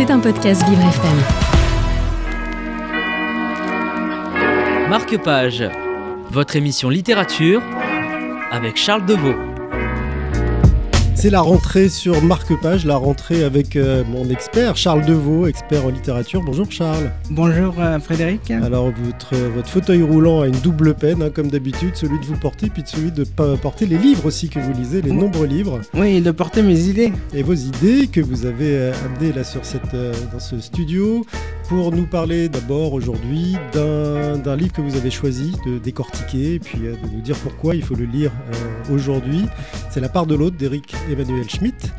C'est un podcast Vivre FM. Marque-page, votre émission littérature avec Charles Deveau. C'est la rentrée sur Marque-Page, la rentrée avec euh, mon expert, Charles Deveau, expert en littérature. Bonjour Charles. Bonjour euh, Frédéric. Alors votre, votre fauteuil roulant a une double peine, hein, comme d'habitude, celui de vous porter, puis de celui de pas porter les livres aussi que vous lisez, les nombreux livres. Oui, et de porter mes idées. Et vos idées que vous avez euh, amenées là sur cette, dans ce studio pour nous parler d'abord aujourd'hui d'un livre que vous avez choisi de décortiquer et puis de nous dire pourquoi il faut le lire aujourd'hui. C'est La part de l'autre d'Éric Emmanuel Schmitt.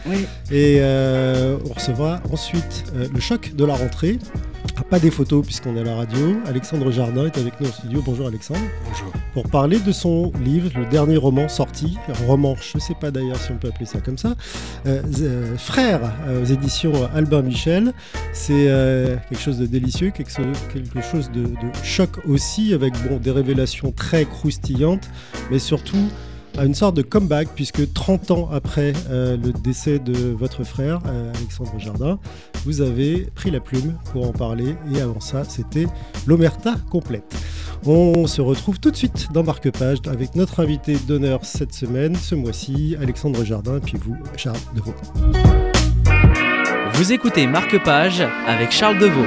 Et euh, on recevra ensuite euh, le choc de la rentrée. Pas des photos puisqu'on est à la radio. Alexandre Jardin est avec nous au studio. Bonjour Alexandre. Bonjour. Pour parler de son livre, le dernier roman sorti, roman, je ne sais pas d'ailleurs si on peut appeler ça comme ça, euh, Frère aux éditions Albin Michel. C'est quelque chose de délicieux, quelque, chose de, de, choc aussi, avec bon, des révélations très croustillantes, mais surtout à une sorte de comeback, puisque 30 ans après euh, le décès de votre frère, euh, Alexandre Jardin, vous avez pris la plume pour en parler, et avant ça, c'était l'Omerta complète. On se retrouve tout de suite dans Marque-Page avec notre invité d'honneur cette semaine, ce mois-ci, Alexandre Jardin, puis vous, Charles Deveau. Vous écoutez Marque-Page avec Charles Deveau.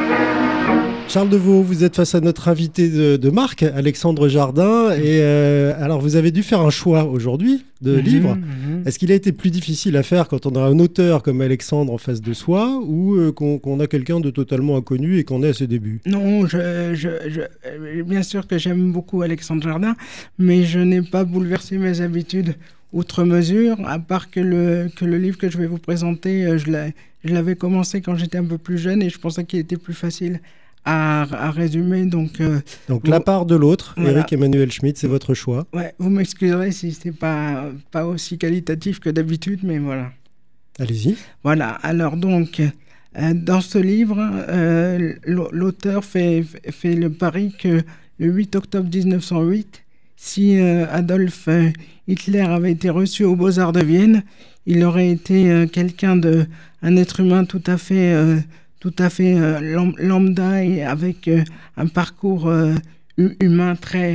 Charles Deveau, vous êtes face à notre invité de, marque, Alexandre Jardin. Et euh, alors, vous avez dû faire un choix aujourd'hui de mhm, livre. Mhm. Est-ce qu'il a été plus difficile à faire quand on a un auteur comme Alexandre en face de soi ou euh, qu'on a quelqu'un de totalement inconnu et qu'on est à ses débuts? Non, je, bien sûr que j'aime beaucoup Alexandre Jardin, mais je n'ai pas bouleversé mes habitudes outre mesure, à part que le, que le livre que je vais vous présenter, euh, je l'avais commencé quand j'étais un peu plus jeune et je pensais qu'il était plus facile à, résumer. Donc, euh, donc la part de l'autre, Eric Emmanuel Schmitt, c'est votre choix. Ouais, vous m'excuserez si c'est pas pas aussi qualitatif que d'habitude, mais voilà. Allez-y. Voilà. Alors donc. Euh, dans ce livre, euh, l'auteur fait, fait le pari que le 8 octobre 1908, si Adolf Hitler avait été reçu aux Beaux-Arts de Vienne, il aurait été quelqu'un de, un être humain tout à fait tout à fait euh, lambda et avec euh, un parcours euh, humain très,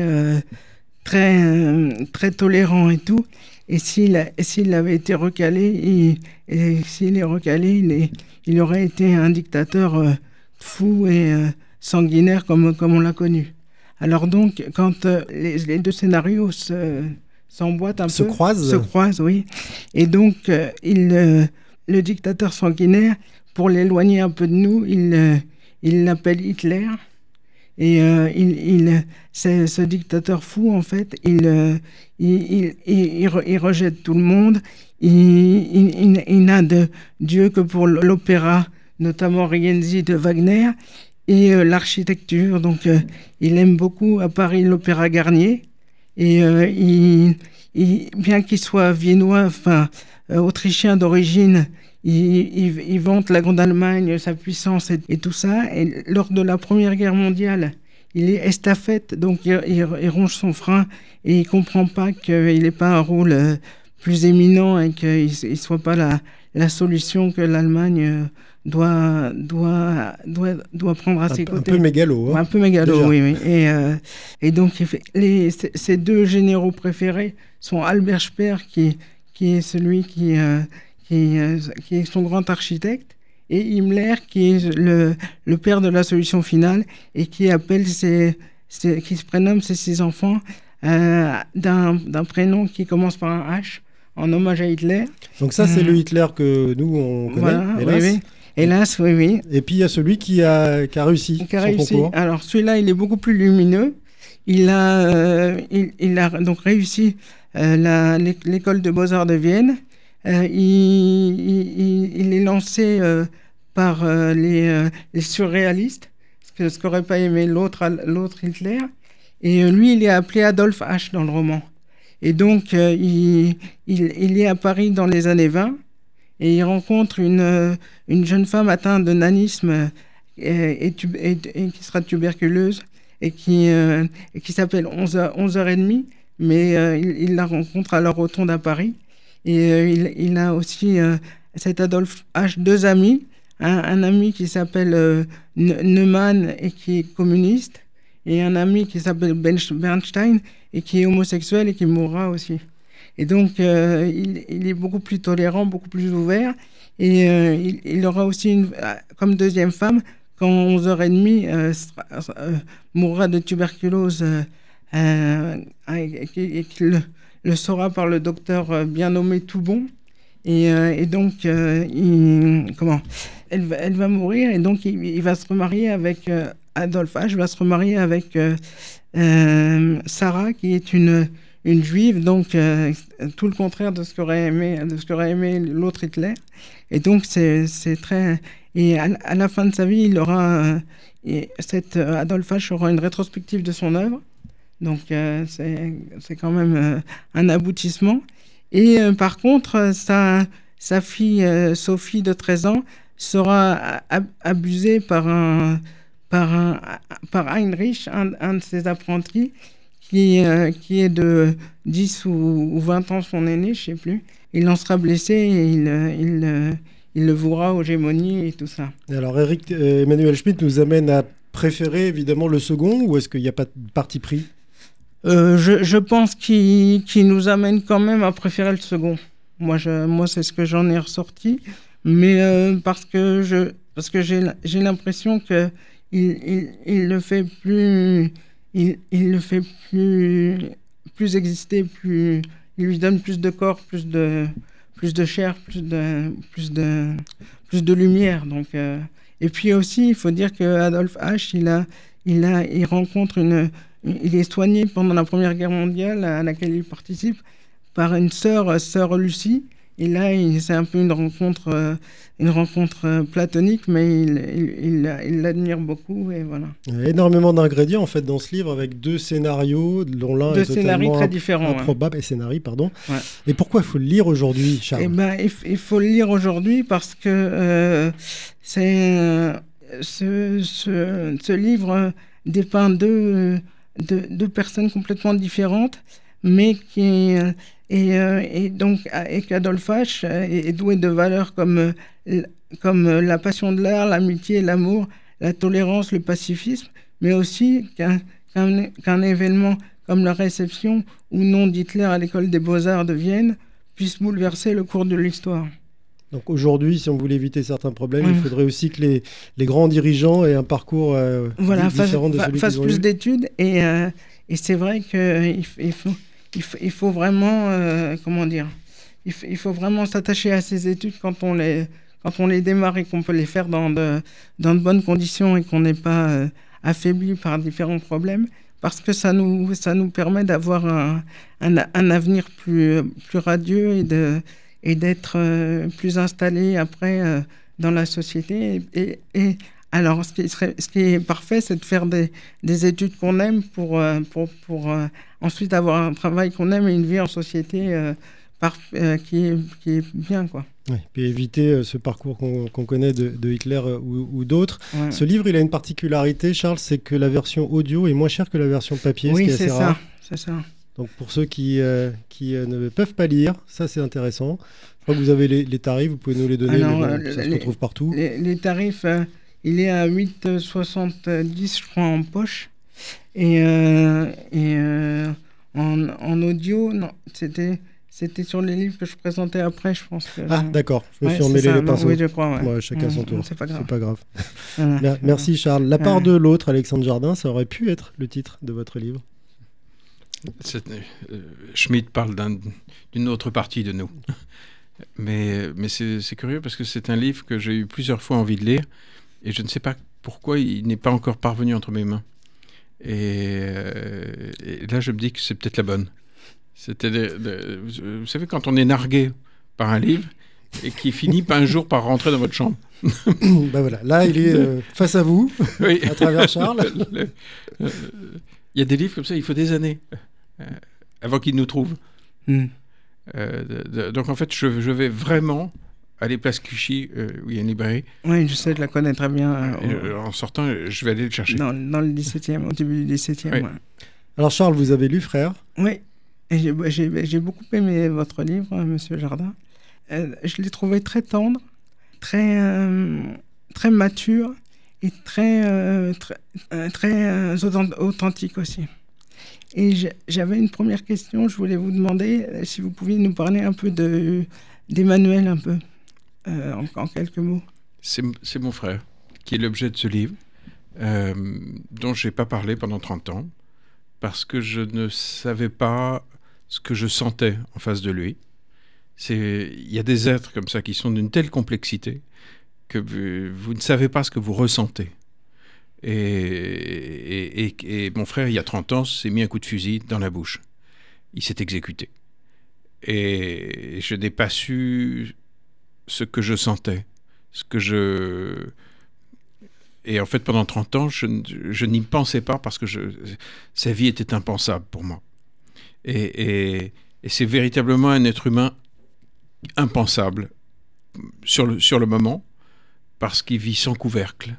très, très tolérant et tout. Et s'il, s'il avait été recalé, et s'il est recalé, il, est, il aurait été un dictateur fou et sanguinaire comme, comme on l'a connu. Alors donc, quand les, deux scénarios se, s'emboîtent un se peu, croisent. se croisent, oui. Et donc, il, le dictateur sanguinaire pour l'éloigner un peu de nous, il euh, l'appelle Hitler. Et euh, il, ce dictateur fou, en fait, il, euh, rejette tout le monde. Il, n'a de Dieu que pour l'opéra, notamment Rienzi de Wagner, et l'architecture. Donc, il aime beaucoup à Paris l'opéra Garnier. Et bien qu'il soit viennois, enfin, autrichien d'origine, il, vante la Grande Allemagne, sa puissance et, tout ça. Et lors de la Première Guerre mondiale, il est estafette, donc il, ronge son frein et il comprend pas qu'il n'ait pas un rôle euh, plus éminent et qu'il ne soit pas la, la solution que l'Allemagne euh, doit, doit, doit, doit prendre à ses côtés. Un peu mégalo. Hein, un peu mégalo, oui. oui. Et, euh, et donc, les, ses deux généraux préférés sont Albert Speer, qui, qui est celui qui, euh, qui, est son grand architecte, et Himmler, qui est le, le, père de la solution finale, et qui appelle ses, qui se prénomme ses six enfants euh, d'un prénom qui commence par un H, en hommage à Hitler. Donc ça, c'est le euh, Hitler que nous, on connaît, hélas. Oui, oui. Hélas, oui, oui. Et puis il y a celui qui a, qui a réussi. Qui a réussi. Alors celui-là, il est beaucoup plus lumineux. Il a, il, il, a donc réussi l'école de beaux-arts de Vienne. Euh, il, est lancé euh, par euh, les, surréalistes, ce qu'aurait pas aimé l'autre Hitler. Et lui, il est appelé Adolphe H dans le roman. Et donc, il, est à Paris dans les années 20 et il rencontre une, une jeune femme atteinte de nanisme et, qui sera tuberculeuse et qui, qui s'appelle 11h, 11h30, mais il, il, la rencontre à la rotonde à Paris. Et euh, il, a aussi, euh, cet Adolphe H, deux amis, un, ami qui s'appelle euh, Neumann et qui est communiste, et un ami qui s'appelle Bernstein et qui est homosexuel et qui mourra aussi. Et donc, il, est beaucoup plus tolérant, beaucoup plus ouvert. Et il, aura aussi, une, comme deuxième femme, quand 11h30, mourra de tuberculose et qu'il le, saura par le docteur bien nommé Toubon. Et, et donc, il, comment elle, va mourir et donc il, va se remarier avec Adolphe H. va se remarier avec Sarah, qui est une, une juive, donc tout le contraire de ce qu'aurait aimé, de ce aimé l'autre Hitler. Et donc c'est très et à, la fin de sa vie, il aura et cette Adolphe aura une rétrospective de son œuvre. Donc c'est quand même un aboutissement. Et par contre, sa, sa fille Sophie de 13 ans sera abusé par, un, par, un, par Heinrich, un, de ses apprentis, qui, euh, qui est de 10 ou, 20 ans son aîné, je ne sais plus. Il en sera blessé et il, il, il le vouera aux gémonies et tout ça. alors Eric, euh, Emmanuel Schmitt nous amène à préférer évidemment le second ou est-ce qu'il n'y a pas de parti pris? Euh, je, pense qu'il nous amène quand même à préférer le second. Moi, c'est ce que j'en ai ressorti mais euh, parce que j'ai l'impression que il, il, il, le fait plus il, le fait plus exister plus il lui donne plus de corps plus de chair plus de lumière euh, et puis aussi il faut dire que Adolphe H il rencontre une il est soigné pendant la première guerre mondiale à laquelle il participe par une sœur sœur Lucie et là, c'est un peu une rencontre, euh, une rencontre euh, platonique, mais il l'admire il, beaucoup et voilà. Il y a énormément d'ingrédients en fait dans ce livre avec deux scénarios, dont l'un est scénarios très différents, improbable et scénarii, pardon. Et pourquoi il faut le lire aujourd'hui, Charles? Eh ben, il, faut le lire aujourd'hui parce que euh, c'est ce, ce, ce, livre dépeint deux, deux, deux personnes complètement différentes, mais qui et, euh, et donc, et qu'Adolphe H euh, est doué de valeurs comme, euh, comme la passion de l'art, l'amitié, l'amour, la tolérance, le pacifisme, mais aussi qu'un événement comme la réception ou non d'Hitler à l'école des beaux-arts de Vienne puisse bouleverser le cours de l'histoire. Donc aujourd'hui, si on voulait éviter certains problèmes, il faudrait aussi que les, les, grands dirigeants aient un parcours voilà, différent de celui fassent plus d'études. Et, et c'est vrai qu'il il faut il, faut vraiment, euh, comment dire, il, faut vraiment s'attacher à ces études quand on les, quand on les démarre et qu'on peut les faire dans de, dans de bonnes conditions et qu'on n'est pas euh, affaibli par différents problèmes, parce que ça nous, ça nous permet d'avoir un, un, avenir plus, plus radieux et de et d'être euh, plus installé après dans la société et, et alors, ce qui, serait, ce qui est parfait, c'est de faire des, des études qu'on aime pour, pour, pour ensuite avoir un travail qu'on aime et une vie en société euh, par, euh, qui, est, qui, est, bien. Quoi. Oui, puis éviter euh, ce parcours qu'on connaît de, de, Hitler ou, ou d'autres. Ce livre, il a une particularité, Charles, c'est que la version audio est moins chère que la version papier, oui, ce qui est, assez ça, c'est ça. Donc pour ceux qui, qui ne peuvent pas lire, ça c'est intéressant. Je crois que vous avez les, les tarifs, vous pouvez nous les donner, Alors, bon, ça se retrouve partout. Les, tarifs, il est à 8,70 je crois en poche. Et, euh, et euh, en, en, audio, non, c'était. C'était sur les livres que je présentais après, je pense. Que... Ah, d'accord, je me ouais, suis emmêlé les pinceaux. Oui, je crois. Ouais. chacun mmh, son tour. C'est pas grave. Pas grave. voilà. Merci, Charles. La part de l'autre, Alexandre Jardin, ça aurait pu être le titre de votre livre euh, Schmitt parle d'une un, autre partie de nous. Mais, mais c'est curieux parce que c'est un livre que j'ai eu plusieurs fois envie de lire et je ne sais pas pourquoi il n'est pas encore parvenu entre mes mains. Et, euh, et là, je me dis que c'est peut-être la bonne. C'était, vous savez, quand on est nargué par un livre et qui finit pas un jour par rentrer dans votre chambre. ben voilà, là, il est euh, face à vous, oui. à travers Charles. Euh, il y a des livres comme ça, il faut des années avant qu'ils nous trouvent. Mm. Euh, donc en fait, je, je vais vraiment aller place Clichy, euh, où il y a une librairie. Oui, je sais, je la connais très bien. Euh, en sortant, je vais aller le chercher. Dans, dans le 17e, au début du 17e. Oui. Ouais. Alors Charles, vous avez lu Frère Oui, j'ai beaucoup aimé votre livre, Monsieur Jardin. Euh, je l'ai trouvé très tendre, très, euh, très mature et très, euh, très, euh, très euh, authent- authentique aussi. Et j'avais une première question, je voulais vous demander euh, si vous pouviez nous parler un peu de- d'Emmanuel, un peu, euh, en, quelques mots. C'est mon frère qui est l'objet de ce livre, euh, dont je n'ai pas parlé pendant 30 ans, parce que je ne savais pas ce que je sentais en face de lui. Il y a des êtres comme ça qui sont d'une telle complexité que vous ne savez pas ce que vous ressentez. Et, et- et- mon frère, il y a 30 ans, s'est mis un coup de fusil dans la bouche. Il s'est exécuté. Et je n'ai pas su ce que je sentais ce que je... Et en fait, pendant 30 ans, je, n'y pensais pas parce que sa vie était impensable pour moi. Et, c'est véritablement un être humain impensable sur le, sur le moment parce qu'il vit sans couvercle.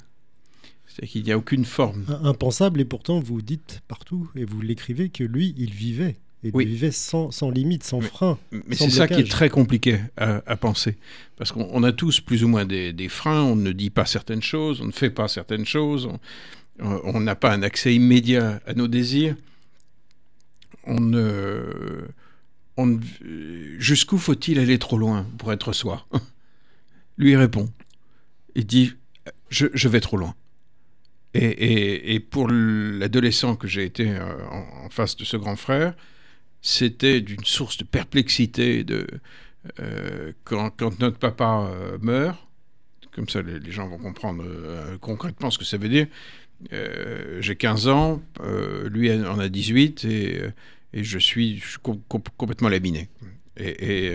C'est-à-dire qu'il n'y a aucune forme. Impensable, et pourtant vous dites partout, et vous l'écrivez, que lui, il vivait. Et Oui. il vivait sans, sans limite, sans frein. Mais c'est ça qui est très compliqué à, à penser. Parce qu'on on a tous plus ou moins des, des freins, on ne dit pas certaines choses, on ne fait pas certaines choses, on- n'a pas un accès immédiat à nos désirs. On ne. on Jusqu'où faut-il aller trop loin pour être soi? Lui répond. Il dit Je, je vais trop loin. Et, et- et pour l'adolescent que j'ai été euh, en, face de ce grand frère, c'était d'une source de perplexité de euh, quand, notre papa euh, meurt comme ça les, gens vont comprendre concrètement ce que ça veut dire j'ai 15 ans lui en a 18 et, et je suis, je suis com- com- complètement laminé. Et,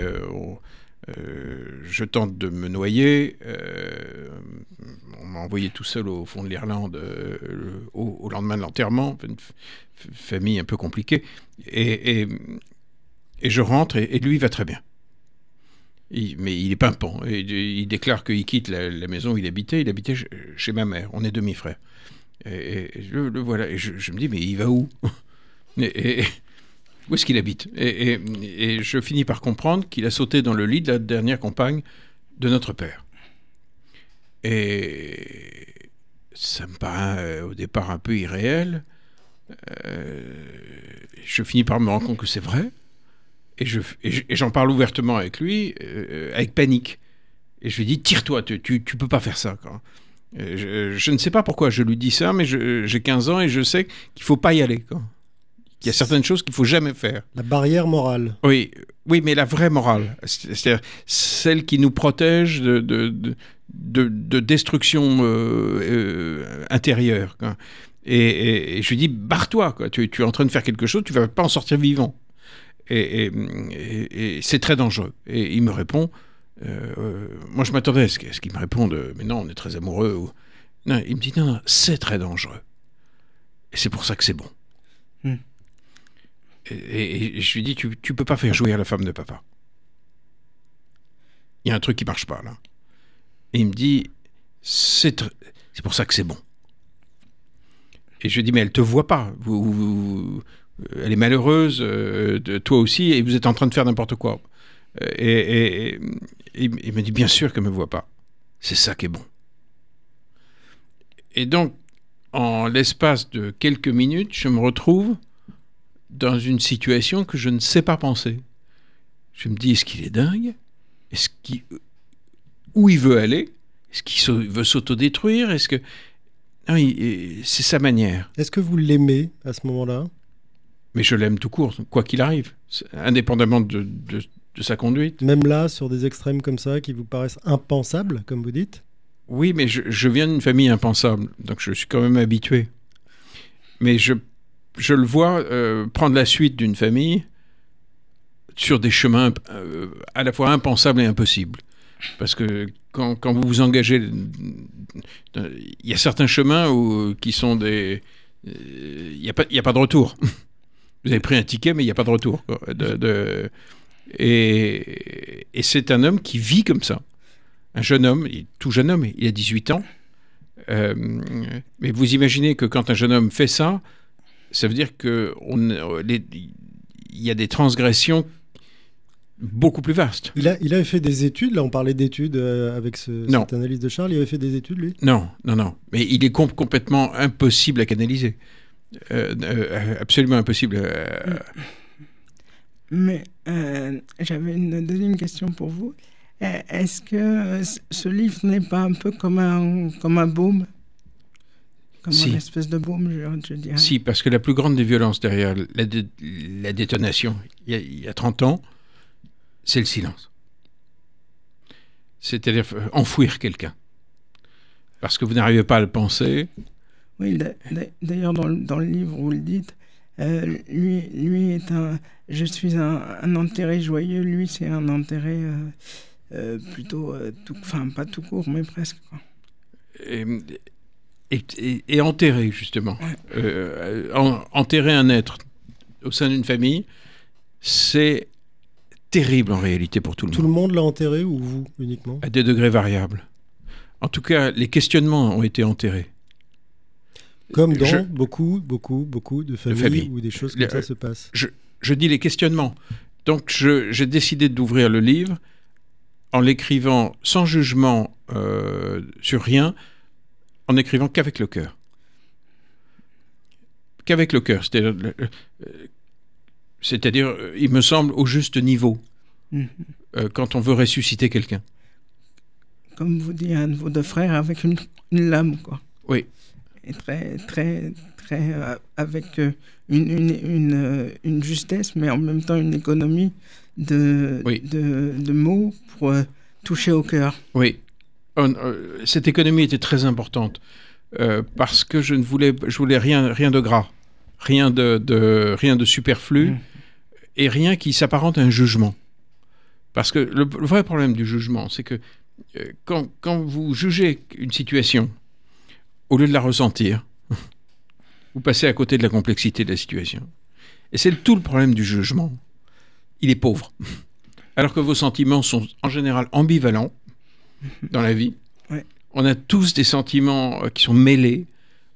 euh, je tente de me noyer euh, on m'a envoyé tout seul au fond de l'Irlande euh, au, lendemain de l'enterrement une famille un peu compliquée et, je rentre et, et lui va très bien. Mais il est pimpant. Et, il déclare qu'il quitte la, maison où il habitait. Il habitait chez, ma mère. On est demi-frères. Et, je, le voilà. Je, me dis, mais il va où? Où est-ce qu'il habite et, je finis par comprendre qu'il a sauté dans le lit de la dernière compagne de notre père. Et ça me paraît euh, au départ un peu irréel. Euh, je finis par me rendre compte que c'est vrai. Et je- et je- et j'en parle ouvertement avec lui, euh, avec panique. Et je lui dis, tire-toi, tu, tu, peux pas faire ça. Je, ne sais pas pourquoi je lui dis ça, mais j'ai 15 ans et je sais qu'il faut pas y aller. Il y a certaines choses qu'il faut jamais faire. La barrière morale. Oui, oui, mais la vraie morale, c'est-à-dire celle qui nous protège de, de, de, de- de destruction euh, euh, intérieure. quoi. Et, et- et je lui dis, barre-toi, quoi. Tu, tu es en train de faire quelque chose, tu vas pas en sortir vivant. Et, et- et- et c'est très dangereux. Et il me répond, euh, moi je m'attendais à ce qu'il ce qu'il me réponde, mais non, on est très amoureux. Ou... Non, il me dit, non, non, c'est très dangereux. Et c'est pour ça que c'est bon. Hmm. Et, je lui dis, tu, tu peux pas faire jouer la femme de papa. Il y a un truc qui marche pas là. Et il me dit, c'est pour ça que c'est bon. Et je lui dis, mais elle te voit pas. Vous, elle est malheureuse, euh, de, toi aussi, et vous êtes en train de faire n'importe quoi. Et, il me dit, bien sûr qu'elle me voit pas. C'est ça qui est bon. Et donc, en l'espace de quelques minutes, je me retrouve dans une situation que je ne sais pas penser. Je me dis, est-ce qu'il est dingue? Est-ce qu'il... Où il veut aller? Est-ce qu'il veut s'autodétruire? Est-ce que... Non, il- c'est sa manière. Est-ce que vous l'aimez à ce moment-là? Mais je l'aime tout court, quoi qu'il arrive, indépendamment de, de- de sa conduite. Même là, sur des extrêmes comme ça, qui vous paraissent impensables, comme vous dites? Oui, mais je, je viens d'une famille impensable, donc je suis quand même habitué. Mais je, je le vois euh, prendre la suite d'une famille sur des chemins euh, à la fois impensables et impossibles. Parce que quand, quand vous vous engagez, euh, il y a certains chemins où, qui sont des... euh, Il n'y a, a pas de retour. Vous avez pris un ticket, mais il n'y a pas de retour. De- et et c'est un homme qui vit comme ça un jeune homme, tout jeune homme, il a 18 ans. Euh, mais vous imaginez que quand un jeune homme fait ça, ça veut dire que on, les- il y a des transgressions beaucoup plus vaste. Il, a, il avait fait des études, là on parlait d'études euh, avec ce, Non. cette analyse de Charles, il avait fait des études lui? Non, non, non. Mais il est com- complètement impossible à canaliser. Euh, euh, absolument impossible. euh, Mais euh, j'avais une deuxième question pour vous. Euh, Est-ce que euh, ce livre n'est pas un peu comme un, comme un baume? Comme Si. une espèce de baume, je, je dirais. Si, parce que la plus grande des violences derrière la, dé- la détonation, il y, a, il y a 30 ans, c'est le silence. C'est-à-dire euh, enfouir quelqu'un. Parce que vous n'arrivez pas à le penser. Oui, d'a- d'a- d'ailleurs, dans, le- dans le livre, vous le dites, euh, lui, lui est un. Je suis un, un enterré joyeux, lui, c'est un enterré euh, euh, plutôt. euh, enfin, pas tout court, mais presque. quoi. Et, et- enterrer, justement. Euh, en- enterrer un être au sein d'une famille, c'est terrible en réalité pour tout le Tout monde. le monde l'a enterré ou vous uniquement à des degrés variables. En tout cas, les questionnements ont été enterrés. Comme dans Je- beaucoup, beaucoup, beaucoup de familles, où des choses comme Le- ça se passent. Je dis les questionnements. Donc, j'ai décidé d'ouvrir le livre en l'écrivant sans jugement euh, sur rien, en écrivant qu'avec le cœur. Qu'avec le cœur. C'est-à-dire, euh, euh, il me semble, au juste niveau, Mhm. euh, quand on veut ressusciter quelqu'un. Comme vous dit un de vos deux frères, avec une, une lame, quoi. Oui. Et très, très, très. euh, avec euh, une, une, une, une justesse, mais en même temps une économie de, Oui. de, de mots pour toucher au cœur. Oui. Euh, cette économie était très importante euh, parce que je ne voulais, je voulais rien, rien de gras, rien de, de- rien de superflu Mm. et rien qui s'apparente à un jugement. Parce que le, le vrai problème du jugement, c'est que euh, quand, quand vous jugez une situation, au lieu de la ressentir, vous passez à côté de la complexité de la situation. Et c'est tout le problème du jugement. Il est pauvre. Alors que vos sentiments sont en général ambivalents dans la vie. Ouais. On a tous des sentiments euh, qui sont mêlés.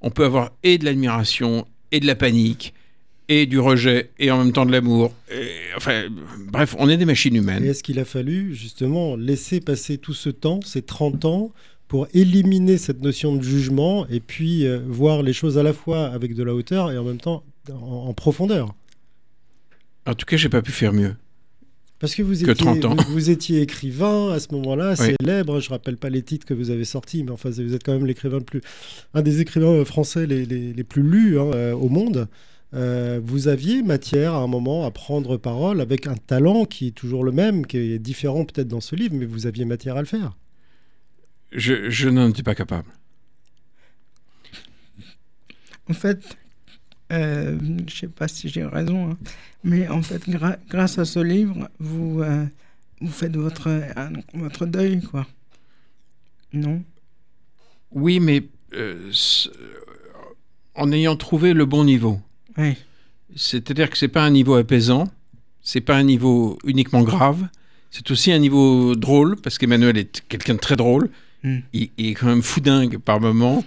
On peut avoir et de l'admiration, et de la panique, et du rejet, et en même temps de l'amour. Enfin, bref, on est des machines humaines. est-ce qu'il a fallu justement laisser passer tout ce temps, ces 30 ans, pour éliminer cette notion de jugement et puis euh, voir les choses à la fois avec de la hauteur et en même temps en, en profondeur? En tout cas, j'ai pas pu faire mieux. Parce que vous Que étiez, 30 ans. Vous, vous étiez écrivain à ce moment-là, Oui. célèbre. Je rappelle pas les titres que vous avez sortis, mais enfin, vous êtes quand même l'écrivain le plus, un des écrivains euh, français les, les- les plus lus hein, euh, au monde. Euh, vous aviez matière à un moment à prendre parole avec un talent qui est toujours le même, qui est différent peut-être dans ce livre, mais vous aviez matière à le faire. Je, je n'en étais pas capable. En fait, euh, je sais pas si j'ai raison, hein, mais en fait, grâce à ce livre, vous, euh, vous faites votre, deuil, quoi. Non? Oui, mais euh, en ayant trouvé le bon niveau. Oui. C'est-à-dire que c'est pas un niveau apaisant, c'est pas un niveau uniquement grave, c'est aussi un niveau drôle, parce qu'Emmanuel est quelqu'un de très drôle. Mm. Il, il est quand même foudingue par moments,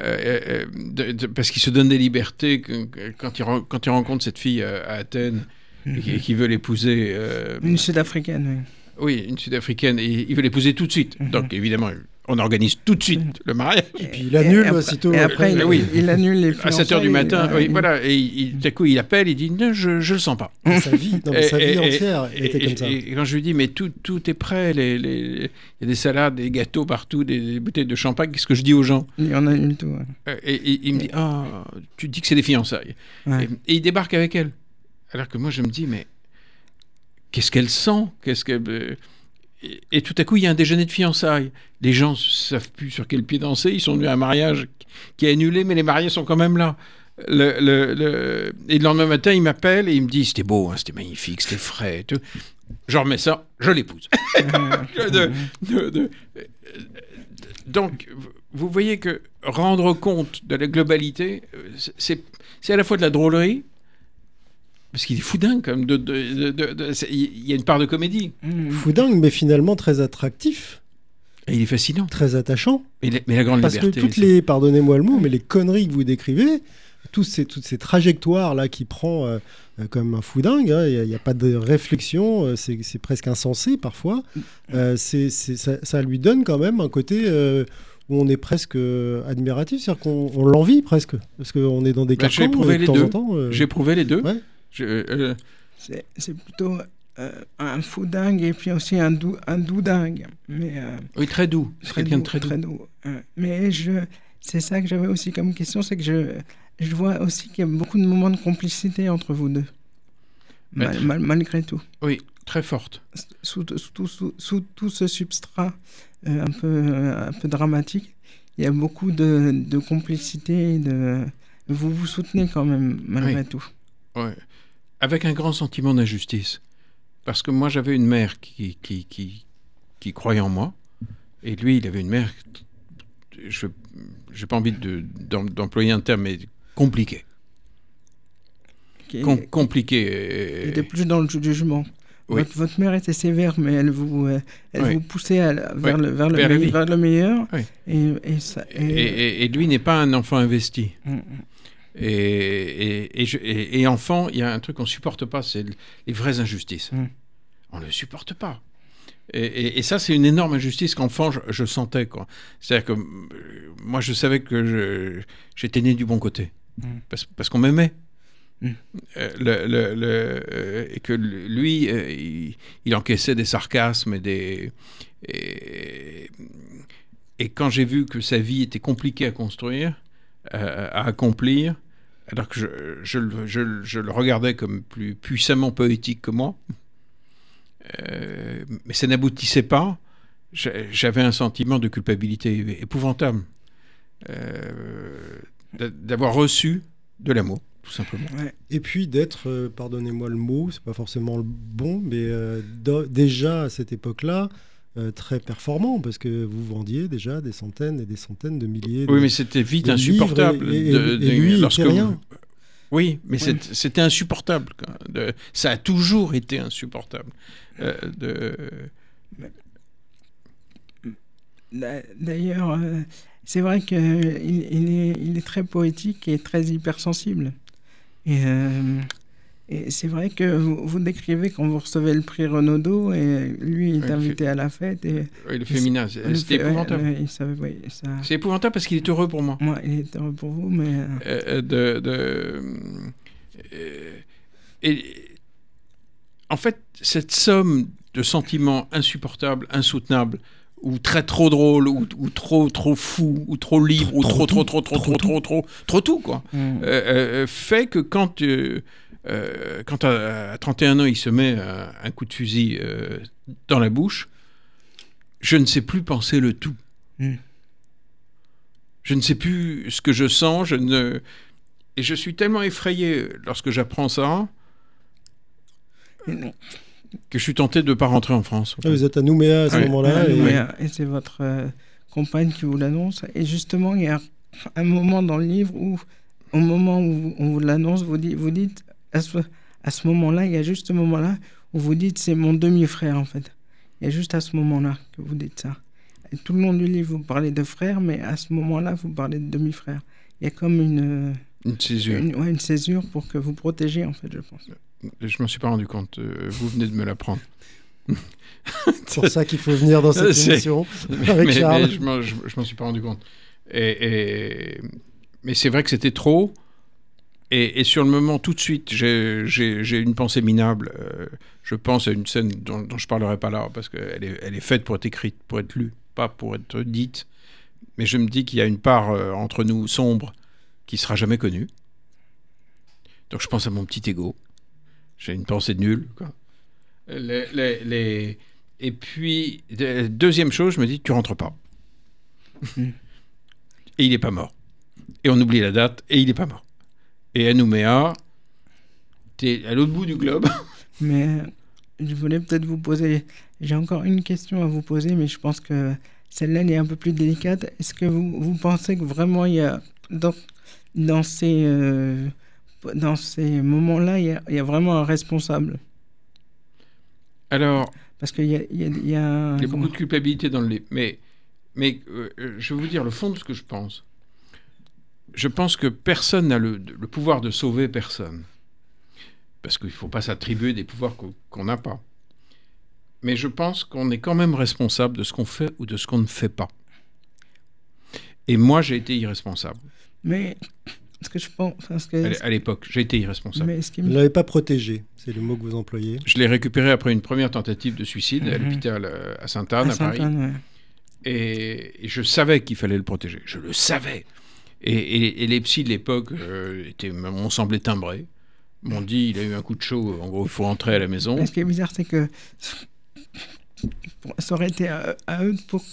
euh, euh, de- de- parce qu'il se donne des libertés que- que- quand, il, ren- quand il rencontre cette fille à, Athènes et qui, qui veut l'épouser. euh, Une sud-africaine, oui. Oui, une sud-africaine, et il veut l'épouser tout de suite. Mhm. Donc évidemment, on organise tout de suite le mariage. Et puis il annule après- aussitôt Et après, après, il, oui. il annule les À 7 heures du matin, euh, oui, il- voilà, et il, à coup il appelle, il dit non, je, je le sens pas. sa vie, non, mais sa vie entière et- était et- comme ça. et quand je lui dis, mais tout, tout est prêt, les- les- il y a des salades, des gâteaux partout, des, des bouteilles de champagne, qu'est-ce que je dis aux gens? Il en annule tout. ouais. Euh, Et, et il me dit, ah, tu dis que c'est des fiançailles. Ouais. Et, et il débarque avec elle. Alors que moi, je me dis, mais qu'est-ce qu'elle sent? Qu'est-ce que euh, et, tout à coup, il y a un déjeuner de fiançailles. Les gens ne savent plus sur quel pied danser. Ils sont venus à un mariage qui est annulé, mais les mariés sont quand même là. Le, le- le- Et le lendemain matin, il m'appelle et il me dit c'était beau, hein, c'était magnifique, c'était frais. et tout. Je remets ça, je l'épouse. De- Donc, vous voyez que rendre compte de la globalité, euh, c'est à la fois de la drôlerie, parce qu'il est foudin quand même. de- de- de- de- de- c'est- Il y a une part de comédie. Mmh. Foudingue, mais finalement très attractif, Et il est fascinant. très attachant. Mais la, mais la grande Parce liberté. que toutes les, pardonnez-moi le mot, mais les conneries que vous décrivez, tous ces, toutes ces trajectoires-là qui prend euh, euh, comme un fou dingue, hein, il n'y a, pas de réflexion, euh, c'est c'est presque insensé parfois, euh, c'est- c'est- ça, ça lui donne quand même un côté euh, où on est presque euh, admiratif, c'est-à-dire qu'on on l'envie presque, parce qu'on est dans des Bah, j'ai éprouvé et de les temps deux. en temps. euh, J'ai prouvé les deux. Ouais. Je- euh, C'est c'est plutôt euh, un fou dingue et puis aussi un doux, un doux dingue. Mais, euh, oui, très doux. De doux, très doux. Euh, mais je, c'est ça que j'avais aussi comme question, c'est que je, je vois aussi qu'il y a beaucoup de moments de complicité entre vous deux. Mal- très- mal- malgré tout. Oui, très forte. Sous, sous- sous- sous tout ce substrat euh, un, peu, euh, un peu dramatique, il y a beaucoup de, de complicité. De... Vous vous soutenez quand même, malgré Oui. tout. Ouais. Avec un grand sentiment d'injustice. Parce que moi, j'avais une mère qui, qui, qui, qui croyait en moi. Et lui, il avait une mère, je n'ai pas envie de- d'em- d'employer un terme, mais compliqué. Com- compliqué. Il était plus dans le jugement. Oui. Votre, votre mère était sévère, mais elle vous, euh, elle Oui. vous poussait à vers, Oui, le, vers, le, vers vers meilleur. Et, et ça, Et, et- et- et lui n'est pas un enfant investi. Mm, mm. Et, et, et je- et- et enfant, il y a un truc qu'on supporte pas, c'est le- les vraies injustices. Mm. On ne le supporte pas. Et, ça, c'est une énorme injustice qu'enfant, je, je sentais. C'est-à-dire que euh, moi, je savais que j'étais né du bon côté. Mm. Parce, parce qu'on m'aimait. Mm. Euh, le- le- le- euh, et que lui, euh, il, il encaissait des sarcasmes et des. Et, et quand j'ai vu que sa vie était compliquée à construire, à accomplir, alors que je, le- regardais comme plus puissamment poétique que moi, euh, mais ça n'aboutissait pas, j'a- j'avais un sentiment de culpabilité épouvantable euh, d'a- d'avoir reçu de l'amour, tout simplement. Et puis d'être, euh, pardonnez-moi le mot, c'est pas forcément le bon, mais déjà à cette époque-là, euh, très performant, parce que vous vendiez déjà des centaines et des centaines de milliers de... Oui, mais c'était vite de insupportable. livres et- et- de- et de- lui, il lorsque fait rien. vous- Oui, mais c'était insupportable. ça a toujours été insupportable. Euh, D'ailleurs, euh, c'est vrai qu'il il est, il est très poétique et très hypersensible. Et, euh, et c'est vrai que vous, vous décrivez quand vous recevez le prix Renaudot et lui il est Ouais, invité à la fête. Et Oui, le le c'était ouais, épouvantable. ouais, ouais, ça- C'est épouvantable parce qu'il est heureux pour moi. Moi, il est heureux pour vous, mais euh, Euh, de, de- euh, et, en fait, cette somme de sentiments insupportables, insoutenables, ou très trop drôles, ou, ou trop trop fou, ou trop libre, ou trop trop trop trop trop trop trop trop tout quoi, mm, euh, euh, fait que quand euh, quand à, à 31 ans il se met un coup de fusil euh, dans la bouche, je ne sais plus penser le tout. Mm. Je ne sais plus ce que je sens, je ne et je suis tellement effrayé lorsque j'apprends ça non. que je suis tenté de ne pas rentrer en France. Ah, vous êtes à Nouméa à ce Ouais. moment-là. Et- c'est votre euh, compagne qui vous l'annonce. Et justement, il y a un moment dans le livre où, au moment où on vous l'annonce, vous dites, à ce, à ce moment-là, il y a juste ce moment-là où vous dites, c'est mon demi-frère en fait. Il y a juste à ce moment-là que vous dites ça. Et tout le long du livre, vous parlez de frère, mais à ce moment-là, vous parlez de demi-frère. Il y a comme une, Une césure. une, ouais, une césure pour que vous protégiez, en fait, je pense. Je m'en suis pas rendu compte. euh, vous venez de me l'apprendre. C'est pour ça qu'il faut venir dans cette émission mais, avec mais Charles. je m'en je- je m'en suis pas rendu compte. Et, et- mais c'est vrai que c'était trop. Et, et sur le moment, tout de suite, j'ai- une pensée minable. euh, je pense à une scène dont, dont je parlerai pas là, parce qu'elle est, elle est faite pour être écrite, pour être lue, pas pour être dite. Mais je me dis qu'il y a une part euh, entre nous sombre qui sera jamais connue. Donc je pense à mon petit ego. J'ai une pensée nulle. Quoi. Les- les- les- Et puis, de- deuxième chose, je me dis, tu rentres pas. Et il n'est pas mort. Et on oublie la date, et il n'est pas mort. Et à Nouméa, t'es à l'autre bout du globe. Mais je voulais peut-être vous poser. J'ai encore une question à vous poser, mais je pense que celle-là elle est un peu plus délicate. Est-ce que vous, vous pensez que vraiment il y a dans, dans ces euh, dans ces moments-là, il y a, il y a vraiment un responsable? Alors, Parce qu'il y a, il y a, il y a un- il y a comment- beaucoup de culpabilité dans le. Mais, mais euh, je vais vous dire le fond de ce que je pense. Je pense que personne n'a le, le pouvoir de sauver personne. Parce qu'il ne faut pas s'attribuer des pouvoirs qu'on n'a pas. Mais je pense qu'on est quand même responsable de ce qu'on fait ou de ce qu'on ne fait pas. Et moi, j'ai été irresponsable. Mais ce que je pense, enfin, ce que, À l'é- À l'époque, j'ai été irresponsable. mais ce qui Vous ne l'avez pas protégé, c'est le mot que vous employez. Je l'ai récupéré après une première tentative de suicide à Mhm. l'hôpital euh, à Sainte-Anne, à, à Paris. Ouais. Et je savais qu'il fallait le protéger. Je le savais. Et, et- et les psys de l'époque euh, m'ont semblé timbrés. M'ont dit il a eu un coup de chaud, en gros, il faut rentrer à la maison. Mais ce qui est bizarre, c'est que ça aurait été à, à eux de, pour-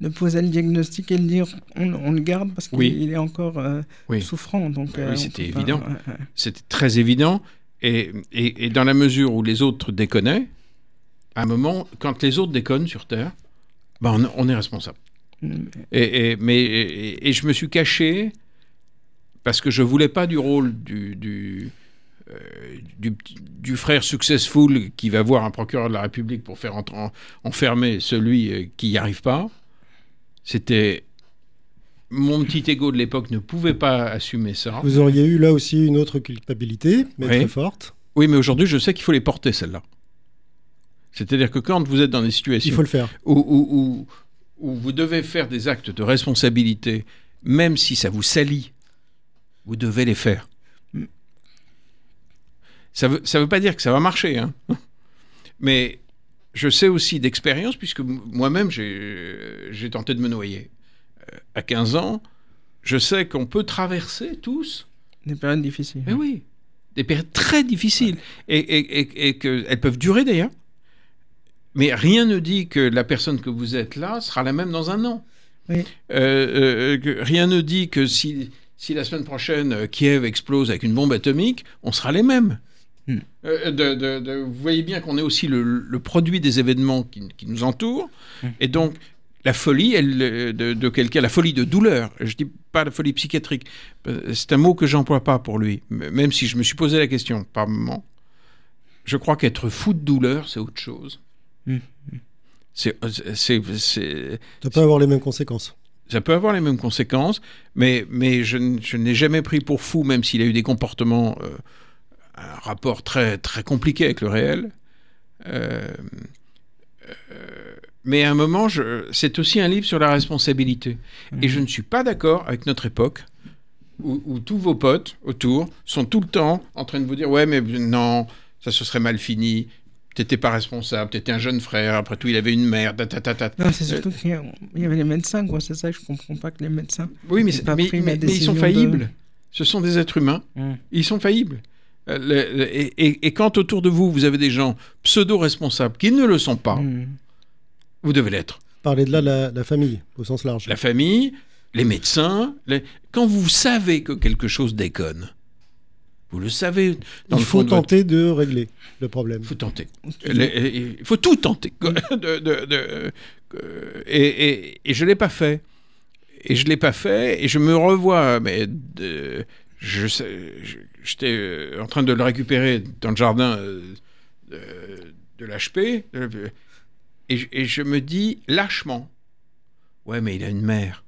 de poser le diagnostic et de dire on, on le garde parce qu'il Oui. est encore euh, Oui. souffrant. Donc, Oui, euh, c'était pas- évident. C'était très évident. Et, et- et dans la mesure où les autres déconnaient, à un moment, quand les autres déconnent sur Terre, ben on, on est responsable. Et, et- mais, et, et je me suis caché parce que je voulais pas du rôle du, du, euh, du, du frère successful qui va voir un procureur de la République pour faire en- enfermer celui euh, qui n'y arrive pas. C'était mon petit ego de l'époque ne pouvait pas assumer ça. Vous auriez eu là aussi une autre culpabilité, mais Oui. très forte. Oui, mais aujourd'hui, je sais qu'il faut les porter, celles-là. C'est-à-dire que quand vous êtes dans des Il situations faut le faire. où, où- où- où vous devez faire des actes de responsabilité, même si ça vous salit, vous devez les faire. Ça veut, ça veut pas dire que ça va marcher, hein. mais je sais aussi d'expérience, puisque moi-même, j'ai tenté de me noyer. Euh, à 15 ans, je sais qu'on peut traverser tous Des périodes difficiles. mais oui, des périodes très difficiles et, et, et, et qu'elles peuvent durer d'ailleurs. Mais rien ne dit que la personne que vous êtes là sera la même dans un an. Oui. Euh, euh, que rien ne dit que si, si la semaine prochaine euh, Kiev explose avec une bombe atomique, on sera les mêmes. Hmm. Euh, de- de- de- vous voyez bien qu'on est aussi le, le produit des événements qui, qui nous entourent. Hmm. Et donc, la folie, elle, euh, de, quelqu'un, la folie de douleur, je dis pas la folie psychiatrique, euh, c'est un mot que j'emploie pas pour lui, même si je me suis posé la question par moment. Je crois qu'être fou de douleur, c'est autre chose. Hmm. C'est, c'est- Ça peut avoir les mêmes conséquences. ça peut avoir les mêmes conséquences, mais, mais je, je n'ai jamais pris pour fou, même s'il a eu des comportements, euh, un rapport très, très compliqué avec le réel. Euh, euh, mais à un moment, c'est aussi un livre sur la responsabilité. Et je ne suis pas d'accord avec notre époque, où, où tous vos potes autour sont tout le temps en train de vous dire Ouais, mais non, ça se serait mal fini. T'étais pas responsable, t'étais un jeune frère, après tout, il avait une mère, ta, ta, ta, ta. Non, c'est surtout qu'il y avait les médecins, quoi. C'est ça que je comprends pas que les médecins. Oui, mais, J'ai c'est- pas mais, pris ma mais- mais ils sont de- faillibles. Ce sont des êtres humains. Ils sont faillibles. Euh, le- le- et, et- et quand autour de vous, vous avez des gens pseudo-responsables qui ne le sont pas, Mm. vous devez l'être. Parlez de là la, la famille, au sens large. La famille, les médecins. les- Quand vous savez que quelque chose déconne, vous le savez. Dans Il le faut fond de votre- tenter de régler le problème. Il faut tenter. Il faut tout tenter. quoi. De- de- de- euh, et, et- et je ne l'ai pas fait. Et je ne l'ai pas fait. Et je me revois. Mais de- je sais- je- j'étais euh, en train de le récupérer dans le jardin euh, de, de l'HP. et je me dis lâchement Ouais, mais il a une mère.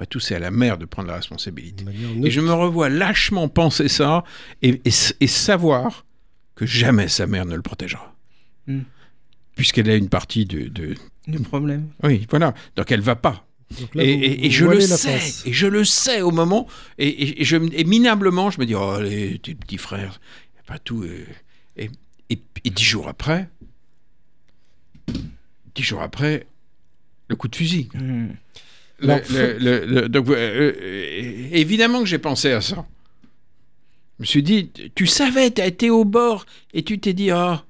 Après tout, c'est à la mère de prendre la responsabilité. Et je me revois lâchement penser ça et, et, et savoir que jamais sa mère ne le protégera. Mm. Puisqu'elle a une partie de, de- Du problème. Oui, voilà. Donc elle va pas. Là, et, vous- et- et vous je le sais. face. Et je le sais au moment. Et, je, minablement, je me dis Oh, allez, tes petits frères, pas tout. euh. Et, dix jours après, dix jours après, le coup de fusil. Mm. Le- Alors, le- le- le- donc, euh, euh, évidemment que j'ai pensé à ça. Je me suis dit, tu savais, tu as été au bord et tu t'es dit, ah,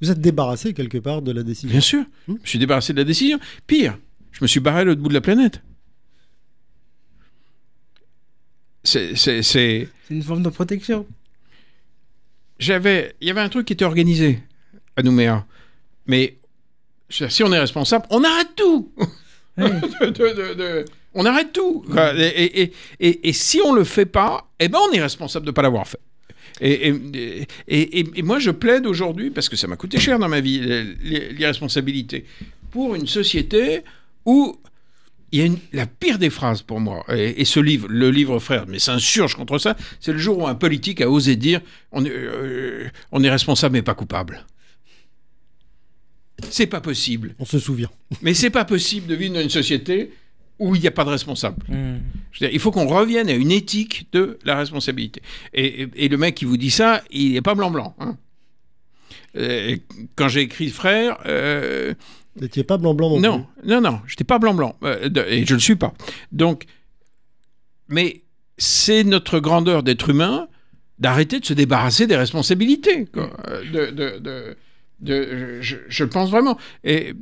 Vous êtes débarrassé quelque part de la décision. bien sûr, Hmm. je suis débarrassé de la décision. Pire, je me suis barré à l'autre bout de la planète. C'est, c'est, c'est- C'est une forme de protection. J'avais, il y avait un truc qui était organisé à Nouméa, mais si on est responsable, on arrête tout. Oui. de- de- de- de- On arrête tout. quoi. Et, et- et- et- et si on le fait pas, eh ben on est responsable de pas l'avoir fait. Et, moi, je plaide aujourd'hui, parce que ça m'a coûté cher dans ma vie, l'irresponsabilité, pour une société où il y a une- la pire des phrases pour moi, et, et ce livre, le livre frère, mais s'insurge contre ça, c'est le jour où un politique a osé dire on est, euh, on est responsable mais pas coupable. C'est pas possible. On se souvient. Mais c'est pas possible de vivre dans une société où il n'y a pas de responsable. Mm. Je veux dire, il faut qu'on revienne à une éthique de la responsabilité. Et, et- et le mec qui vous dit ça, il n'est pas blanc-blanc. hein. Euh, quand j'ai écrit Frère, euh, Vous n'étiez pas blanc-blanc non, non, non, non, je n'étais pas blanc-blanc. euh, et je ne le suis pas. Donc, mais c'est notre grandeur d'être humain d'arrêter de se débarrasser des responsabilités. quoi. Euh, De, de- de- de- je, je le pense vraiment. Et,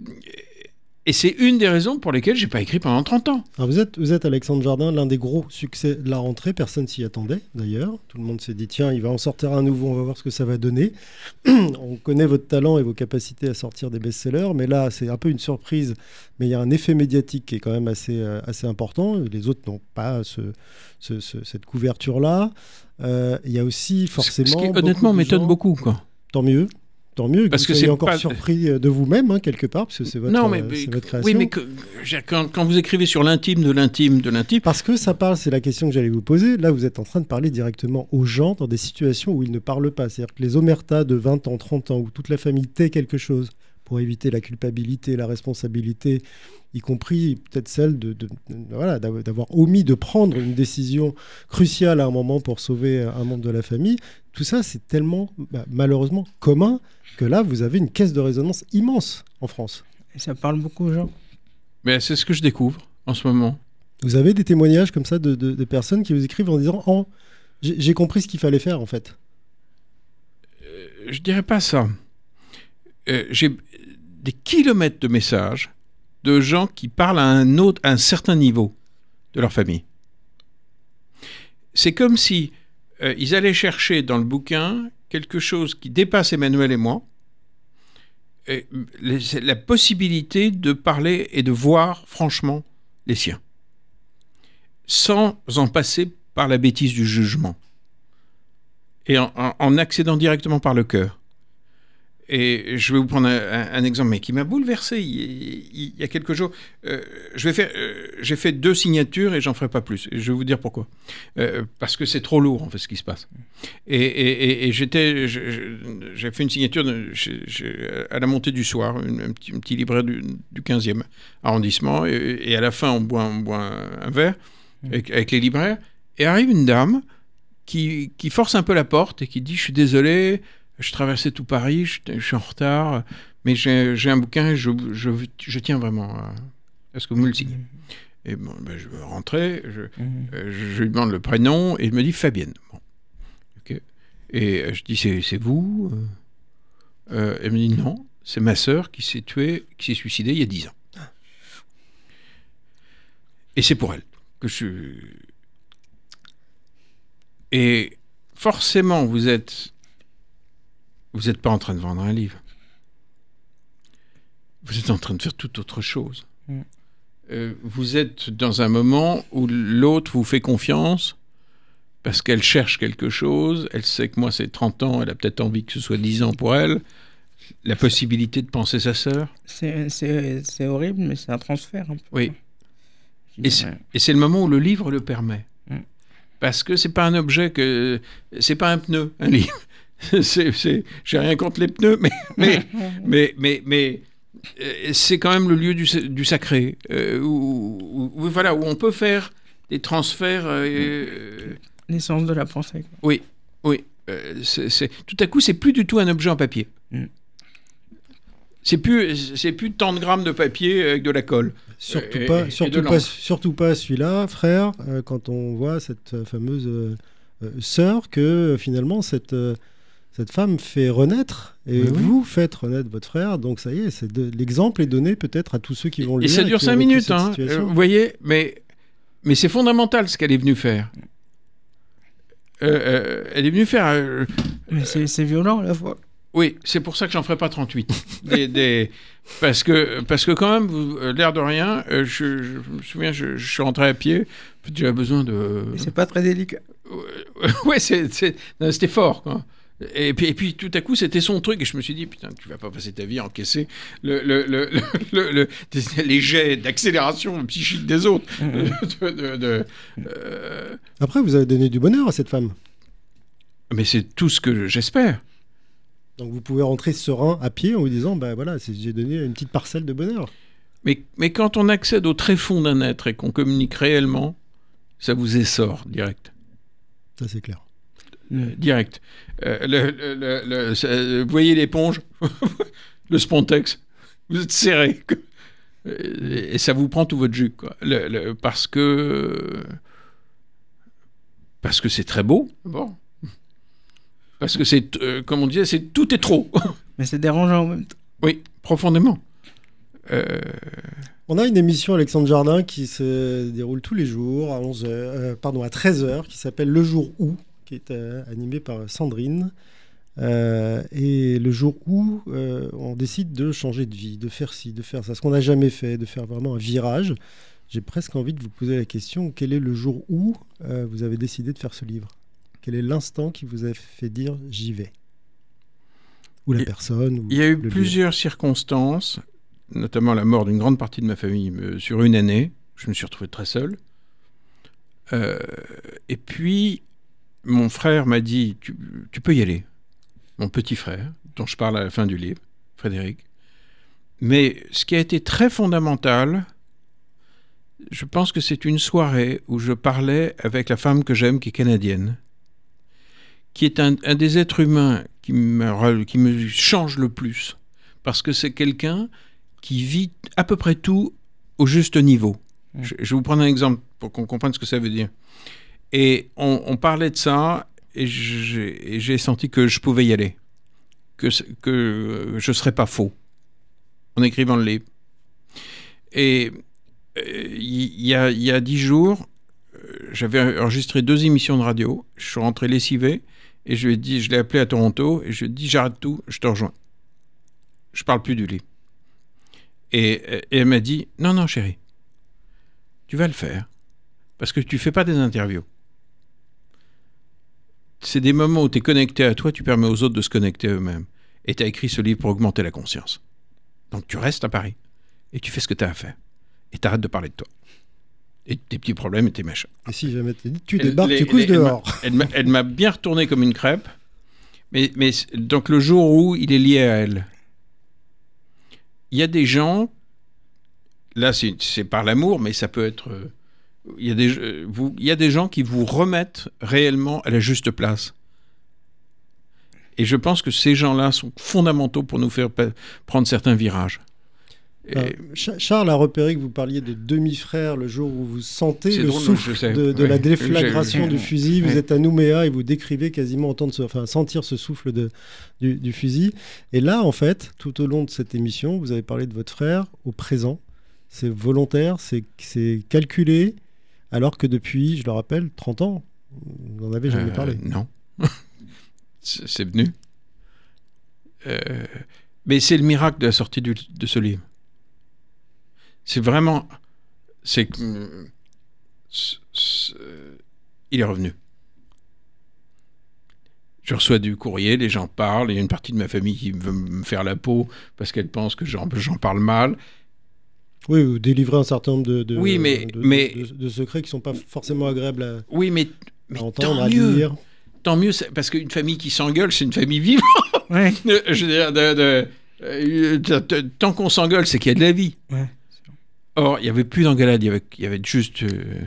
et c'est une des raisons pour lesquelles j'ai pas écrit pendant 30 ans. Alors vous êtes, vous êtes Alexandre Jardin, l'un des gros succès de la rentrée. Personne s'y attendait d'ailleurs. Tout le monde s'est dit tiens, il va en sortir un nouveau, on va voir ce que ça va donner. on connaît votre talent et vos capacités à sortir des best-sellers, mais là c'est un peu une surprise. Mais il y a un effet médiatique qui est quand même assez, euh, assez important. Les autres n'ont pas ce, ce- ce- cette couverture-là. Euh, il y a aussi forcément. Ce qui honnêtement m'étonne beaucoup. Quoi. Tant mieux. Tant mieux Parce que que vous soyez c'est encore pas- surpris euh, de vous-même, hein, quelque part, parce que c'est votre, non, mais, euh, mais- c'est votre création. oui, mais que- quand, quand vous écrivez sur l'intime de l'intime de l'intime, Parce que ça parle, c'est la question que j'allais vous poser. Là, vous êtes en train de parler directement aux gens dans des situations où ils ne parlent pas. C'est-à-dire que les omertas de 20 ans, 30 ans, où toute la famille tait quelque chose pour éviter la culpabilité, la responsabilité, y compris peut-être celle de, de- de- voilà, d'av- d'avoir omis de prendre une décision cruciale à un moment pour sauver un membre de la famille. Tout ça, c'est tellement bah, malheureusement commun que là, vous avez une caisse de résonance immense en France. Et ça parle beaucoup aux gens. mais c'est ce que je découvre en ce moment. Vous avez des témoignages comme ça de, de- de personnes qui vous écrivent en disant Oh, j'ai compris ce qu'il fallait faire en fait. je dirais pas ça. Euh, J'ai des kilomètres de messages de gens qui parlent à un certain niveau de leur famille. C'est comme si euh, ils allaient chercher dans le bouquin quelque chose qui dépasse Emmanuel et moi, la possibilité de parler et de voir franchement les siens, sans en passer par la bêtise du jugement et en accédant directement par le cœur. Et je vais vous prendre un, exemple, mais qui m'a bouleversé il, il- il y a quelques jours. Euh, je vais faire, euh, j'ai fait deux signatures et j'en ferai pas plus. Et je vais vous dire pourquoi. Euh, parce que c'est trop lourd en fait ce qui se passe. Et, et- et- et j'étais, je- je- j'ai fait une signature de- à la montée du soir, une- un, petit, un petit libraire du, du 15e arrondissement. Et, à la fin, on boit, on boit un, un verre avec, avec les libraires. Et arrive une dame qui, qui force un peu la porte et qui dit Je suis désolé, je traversais tout Paris, je, je suis en retard, mais j'ai un bouquin et je, je, je tiens vraiment à, à ce que vous me le signez. Et bon, ben, je veux rentrer, je, euh, je, lui demande le prénom et il me dit Fabienne. Bon. Ok. Et euh, je dis C'est vous Euh, euh, Elle me dit Non, c'est ma sœur qui s'est tuée, qui s'est suicidée il y a 10 ans. Et c'est pour elle que je suis. Et forcément, vous êtes. Vous n'êtes pas en train de vendre un livre. Vous êtes en train de faire toute autre chose. Mm. Euh, vous êtes dans un moment où l'autre vous fait confiance parce qu'elle cherche quelque chose. Elle sait que moi, c'est 30 ans. Elle a peut-être envie que ce soit 10 ans pour elle. La possibilité de penser sa sœur. C'est- horrible, mais c'est un transfert. un peu. Oui. Et c'est le moment où le livre le permet. Mm. Parce que c'est pas un objet que. C'est pas un pneu, un livre. c'est, c'est- J'ai rien contre les pneus, mais, mais, mais, mais, mais, euh, c'est quand même le lieu du, du sacré. euh, où, où- où- voilà, où on peut faire des transferts. euh, L'essence de la pensée. quoi. oui, oui. euh, tout à coup, c'est plus du tout un objet en papier. Mm. C'est plus, c'est plus tant de grammes de papier avec de la colle. Surtout et pas, surtout pas, surtout pas celui-là, frère. euh, quand on voit cette euh, fameuse euh, euh, sœur que euh, finalement cette euh, cette femme fait renaître et Oui, oui. vous faites renaître votre frère. Donc ça y est, c'est l'exemple est donné peut-être à tous ceux qui vont le Et lire. ça dure qui ont 5 vécu minutes, cette hein, euh, vous voyez, mais, mais c'est fondamental ce qu'elle est venue faire. Euh, euh, elle est venue faire. euh, Mais c'est violent à la fois. oui, c'est pour ça que j'en ferai pas 38. Des- des- parce, que, parce que, quand même, vous- l'air de rien, euh, je, je me souviens, je, je suis rentré à pied. J'avais besoin de. Et c'est pas très délicat. non, c'était fort. Quoi. Et puis, et puis tout à coup, c'était son truc. Et je me suis dit, putain, tu vas pas passer ta vie à encaisser le, le, le, le- le- le- les jets d'accélération psychique des autres. De- de- de- euh, Après, vous avez donné du bonheur à cette femme. mais c'est tout ce que j'espère. Donc vous pouvez rentrer serein à pied en vous disant, bah voilà, j'ai donné une petite parcelle de bonheur. Mais, mais quand on accède au tréfonds d'un être et qu'on communique réellement, ça vous essore direct. Ça c'est clair. Euh, direct. Euh, le- le- le- le- ça- euh, vous voyez l'éponge? Le spontex Vous êtes serré. Et ça vous prend tout votre jus. Quoi. Le- le- parce que. Parce que c'est très beau. Bon. Parce que c'est. euh, comme on disait, c'est tout est trop. Mais c'est dérangeant en même temps. oui, profondément. Euh, On a une émission Alexandre Jardin qui se déroule tous les jours à 11 heures, pardon, à 13h, qui s'appelle Le jour où, qui est euh, animée par Sandrine. Euh, et le jour où euh, on décide de changer de vie, de faire ci, de faire ça, ce qu'on n'a jamais fait, de faire vraiment un virage. J'ai presque envie de vous poser la question quel est le jour où euh, vous avez décidé de faire ce livre? Quel est l'instant qui vous a fait dire j'y vais? Ou la Il- personne ou Il y a eu plusieurs circonstances, notamment la mort d'une grande partie de ma famille sur une année. Je me suis retrouvé très seul. Et puis, mon frère m'a dit tu, tu peux y aller. Mon petit frère, dont je parle à la fin du livre, Frédéric. Mais ce qui a été très fondamental, je pense que c'est une soirée où je parlais avec la femme que j'aime, qui est canadienne, qui est un, un des êtres humains qui me, qui me change le plus. Parce que c'est quelqu'un qui vit à peu près tout au juste niveau. Mm. Je, je vais vous prendre un exemple pour qu'on comprenne ce que ça veut dire. Et on, parlait de ça, et j'ai senti que je pouvais y aller, que, que je ne serais pas faux en écrivant le livre. Et euh, il y, a- y a dix jours, euh, j'avais enregistré deux émissions de radio, je suis rentré lessivé, et je lui ai l'ai appelé à Toronto, et je lui ai dit, j'arrête tout, je te rejoins. Je parle plus du livre. Et, et elle m'a dit, non, non, chérie, tu vas le faire, parce que tu fais pas des interviews. C'est des moments où tu es connecté à toi, tu permets aux autres de se connecter à eux-mêmes. Et tu as écrit ce livre pour augmenter la conscience. Donc tu restes à Paris, et tu fais ce que tu as à faire. Et tu arrêtes de parler de toi. Et de tes petits problèmes et tes machins. Et si jamais t'es dit, tu débarques, les- tu couches les- dehors. Elle m'a- bien retourné comme une crêpe. Mais, mais donc le jour où il est lié à elle, il y a des gens, là c'est c'est par l'amour, mais ça peut être... Il y, a des, vous, il y a des gens qui vous remettent réellement à la juste place. Et je pense que ces gens-là sont fondamentaux pour nous faire prendre certains virages. Et- Charles a repéré que vous parliez de demi-frère le jour où vous sentez le drôle, souffle de, la déflagration du fusil. Vous êtes à Nouméa et vous décrivez quasiment entendre ce- enfin, sentir ce souffle de, du, du fusil. Et là, en fait, tout au long de cette émission, vous avez parlé de votre frère au présent. C'est volontaire, c'est c'est calculé, alors que depuis, je le rappelle, 30 ans, vous n'en avez jamais Euh, parlé. Non. c'est venu. Euh, mais c'est le miracle de la sortie du- de ce livre. C'est vraiment. C'est que. euh, Il est revenu. Je reçois du courrier, les gens parlent, il y a une partie de ma famille qui veut me faire la peau parce qu'elle pense que j'en parle mal. Oui, vous délivrez un certain nombre de, de- Oui, mais- de, mais- de- de secrets qui sont pas forcément agréables à, Oui, mais, mais à entendre, tant à mieux. lire. Tant mieux, parce qu'une famille qui s'engueule, c'est une famille vivante. Ouais. Je veux dire, de- de- euh, tant qu'on s'engueule, c'est qu'il y a de la vie. Ouais. Or, il n'y avait plus d'engueulade, il y avait, il y avait juste. euh,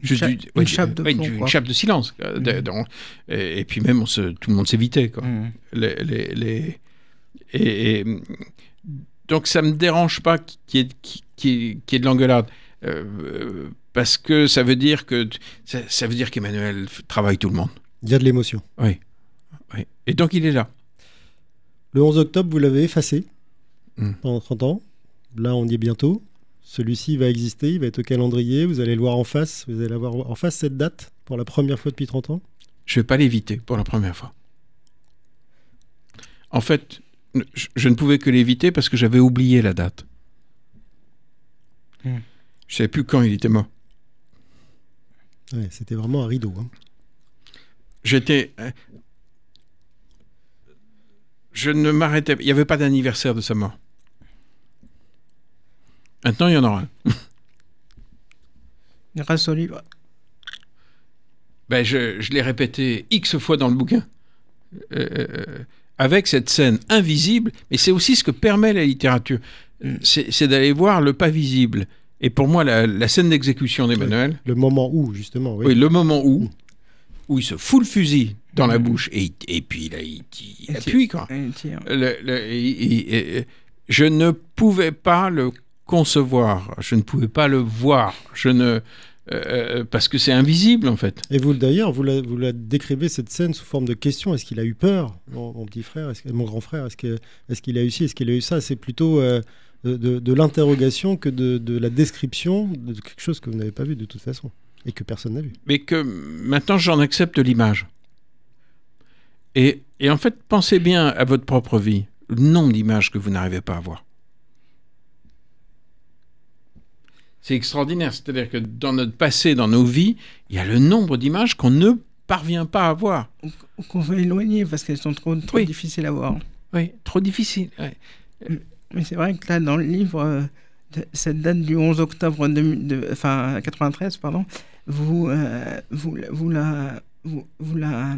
juste cha- du- une ouais, chape de ouais, plomb, une chape de silence. de- donc, et, et puis même, on se- tout le monde s'évitait. quoi. Les, les- les- et, et, donc, ça me dérange pas qu'il y ait, de l'engueulade. Euh, euh, parce que ça veut dire que ça, ça veut dire qu'Emmanuel travaille tout le monde. Il y a de l'émotion. Oui. oui. Et donc il est là. Le 11 octobre, vous l'avez effacé Mm. pendant 30 ans. Là, on y est bientôt. Celui-ci va exister, il va être au calendrier. Vous allez le voir en face. Vous allez avoir en face cette date pour la première fois depuis 30 ans. Je vais pas l'éviter pour la première fois. En fait, je, je ne pouvais que l'éviter parce que j'avais oublié la date. Hmm. Je savais plus quand il était mort. Ouais, C'était vraiment un rideau. hein. J'étais. euh, je ne m'arrêtais Il n'y avait pas d'anniversaire de sa mort. Maintenant, il y en aura un. Grâce au livre. Ben, je, je l'ai répété X fois dans le bouquin. Euh, euh, avec cette scène invisible, mais c'est aussi ce que permet la littérature. Mm. C'est d'aller voir le pas visible. Et pour moi, la, la scène d'exécution d'Emmanuel, Le moment où, justement. Oui. oui, le moment où, Mm. où il se fout le fusil dans la Mm. bouche et, il- et puis là, il, il Et appuie, quoi. Le- le- il- il- il- je ne pouvais pas le concevoir, je ne pouvais pas le voir, je ne euh, parce que c'est invisible en fait. Et vous, d'ailleurs, vous la, vous la décrivez cette scène sous forme de question. Est-ce qu'il a eu peur, mon, mon petit frère, est-ce que- mon grand frère Est-ce que- est-ce qu'il a eu ci Est-ce qu'il a eu ça? C'est plutôt euh, de, de- de l'interrogation que de, de la description de quelque chose que vous n'avez pas vu de toute façon et que personne n'a vu. mais que maintenant j'en accepte l'image. Et, et en fait, pensez bien à votre propre vie, le nombre d'images que vous n'arrivez pas à voir. C'est extraordinaire, c'est-à-dire que dans notre passé, dans nos vies, il y a le nombre d'images qu'on ne parvient pas à voir. Qu'on veut éloigner parce qu'elles sont trop, trop Oui. difficiles à voir. Oui, trop difficile. ouais. Mais c'est vrai que là, dans le livre, euh, de- cette date du 11 octobre de, de- enfin, 93, pardon, vous, euh, vous, la- vous, la, vous, vous la,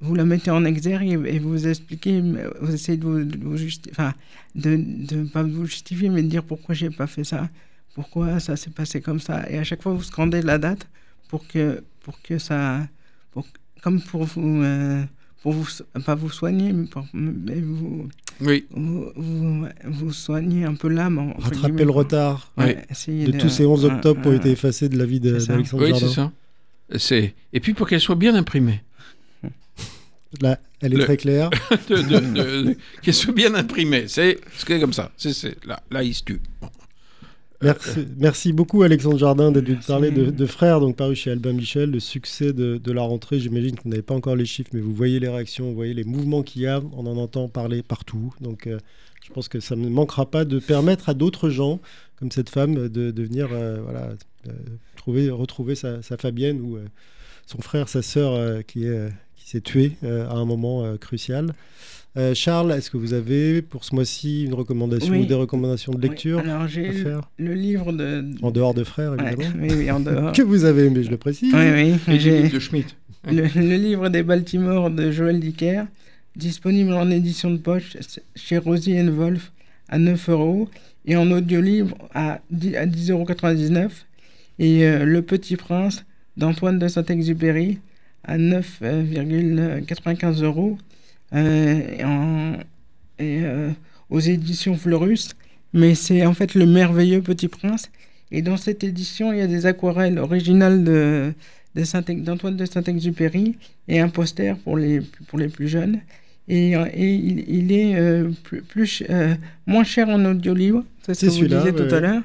vous la mettez en exergue et, et vous expliquez, vous essayez de vous, de vous justi- enfin, de ne pas vous justifier, mais de dire pourquoi j'ai pas fait ça, pourquoi ça s'est passé comme ça? Et à chaque fois, vous scandez la date pour que, pour que ça, pour, comme pour vous, euh, pour vous, pas vous soigner, mais, pour, mais vous, Oui, vous, vous, vous soignez un peu l'âme. Rattraper guillemets, le retard Ouais, Oui. de tous ces 11 un- octobre qui ont un- été effacés de la vie d'Alexandre oui c'est ça. C'est... Et puis pour qu'elle soit bien imprimée. Là, elle est Le- très claire. de, de- de- de- qu'elle soit bien imprimée. C'est, c'est comme ça. C'est, c'est- là, là, il se tue. Bon. Merci, beaucoup Alexandre Jardin d'être venu parler de, Frères, donc paru chez Albin Michel, le succès de, la rentrée. J'imagine que vous n'avez pas encore les chiffres, mais vous voyez les réactions, vous voyez les mouvements qu'il y a, on en entend parler partout. Donc euh, je pense que ça ne manquera pas de permettre à d'autres gens, comme cette femme, de, venir euh, euh, trouver, retrouver sa, Fabienne ou son frère, sa sœur qui, est, qui s'est tué euh, à un moment crucial. Euh, Charles, est-ce que vous avez pour ce mois-ci une recommandation Oui. ou des recommandations de lecture Oui, Alors, à j'ai le, faire le livre de. En dehors de Frères, Ouais, évidemment. oui, oui, en dehors. Que vous avez aimé, je le précise. oui, oui. Et de le, le livre des Baltimore de Joël Dicker, disponible en édition de poche chez Rosie Wolf à 9 euros et en audio-livre à 10 à 10,99 euros. Et euh, Le Petit Prince d'Antoine de Saint-Exupéry à 9,95 euros euh, et en- et, euh, aux éditions Fleurus. Mais c'est en fait le merveilleux Petit Prince. Et dans cette édition, il y a des aquarelles originales de, de Saint- d'Antoine de Saint-Exupéry et un poster pour les, pour les plus jeunes. Et, euh, et il, il est euh, plus, euh, moins cher en audio-livre, c'est ce que vous disiez ouais, tout à l'heure.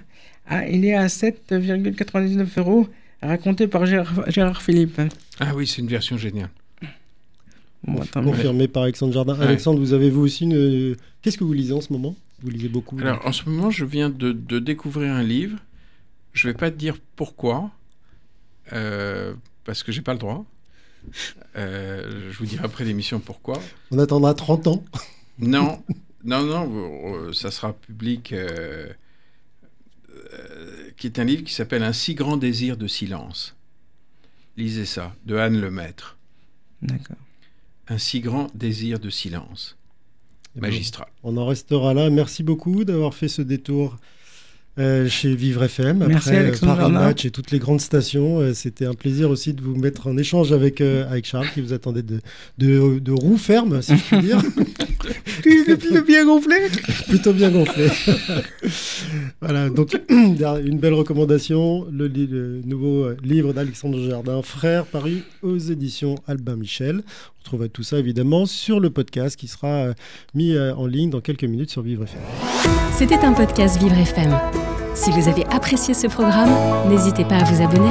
Ah, il est à 7,99 euros, raconté par Gérard, Gérard Philippe. Ah oui, c'est une version géniale. Confirmé par Alexandre Jardin. Ouais. Alexandre, vous avez vous aussi une. Qu'est-ce que vous lisez en ce moment? Vous lisez beaucoup Alors, en ce moment, je viens de, de découvrir un livre. Je vais pas te dire pourquoi, euh, parce que j'ai pas le droit. Euh, je vous dirai après l'émission pourquoi. On attendra 30 ans. Non, non, non, euh, ça sera public. euh, euh, qui est un livre qui s'appelle Un si grand désir de silence. Lisez ça, de Anne Lemaître. D'accord. Un si grand désir de silence. Eh ben, Magistral. On en restera là. Merci beaucoup d'avoir fait ce détour euh, chez Vivre FM. Merci, Après euh, Alexandre Paris Jardin. Match et toutes les grandes stations. Euh, C'était un plaisir aussi de vous mettre en échange avec, euh, avec Charles qui vous attendait de, de, de roue ferme, si je puis dire. Il est bien gonflé Plutôt bien gonflé. voilà, donc une belle recommandation, le, li- le nouveau euh, livre d'Alexandre Jardin, Frères, paru aux éditions Albin Michel. On retrouvera tout ça évidemment sur le podcast qui sera euh, mis euh, en ligne dans quelques minutes sur Vivre FM. C'était un podcast Vivre FM. Si vous avez apprécié ce programme, n'hésitez pas à vous abonner.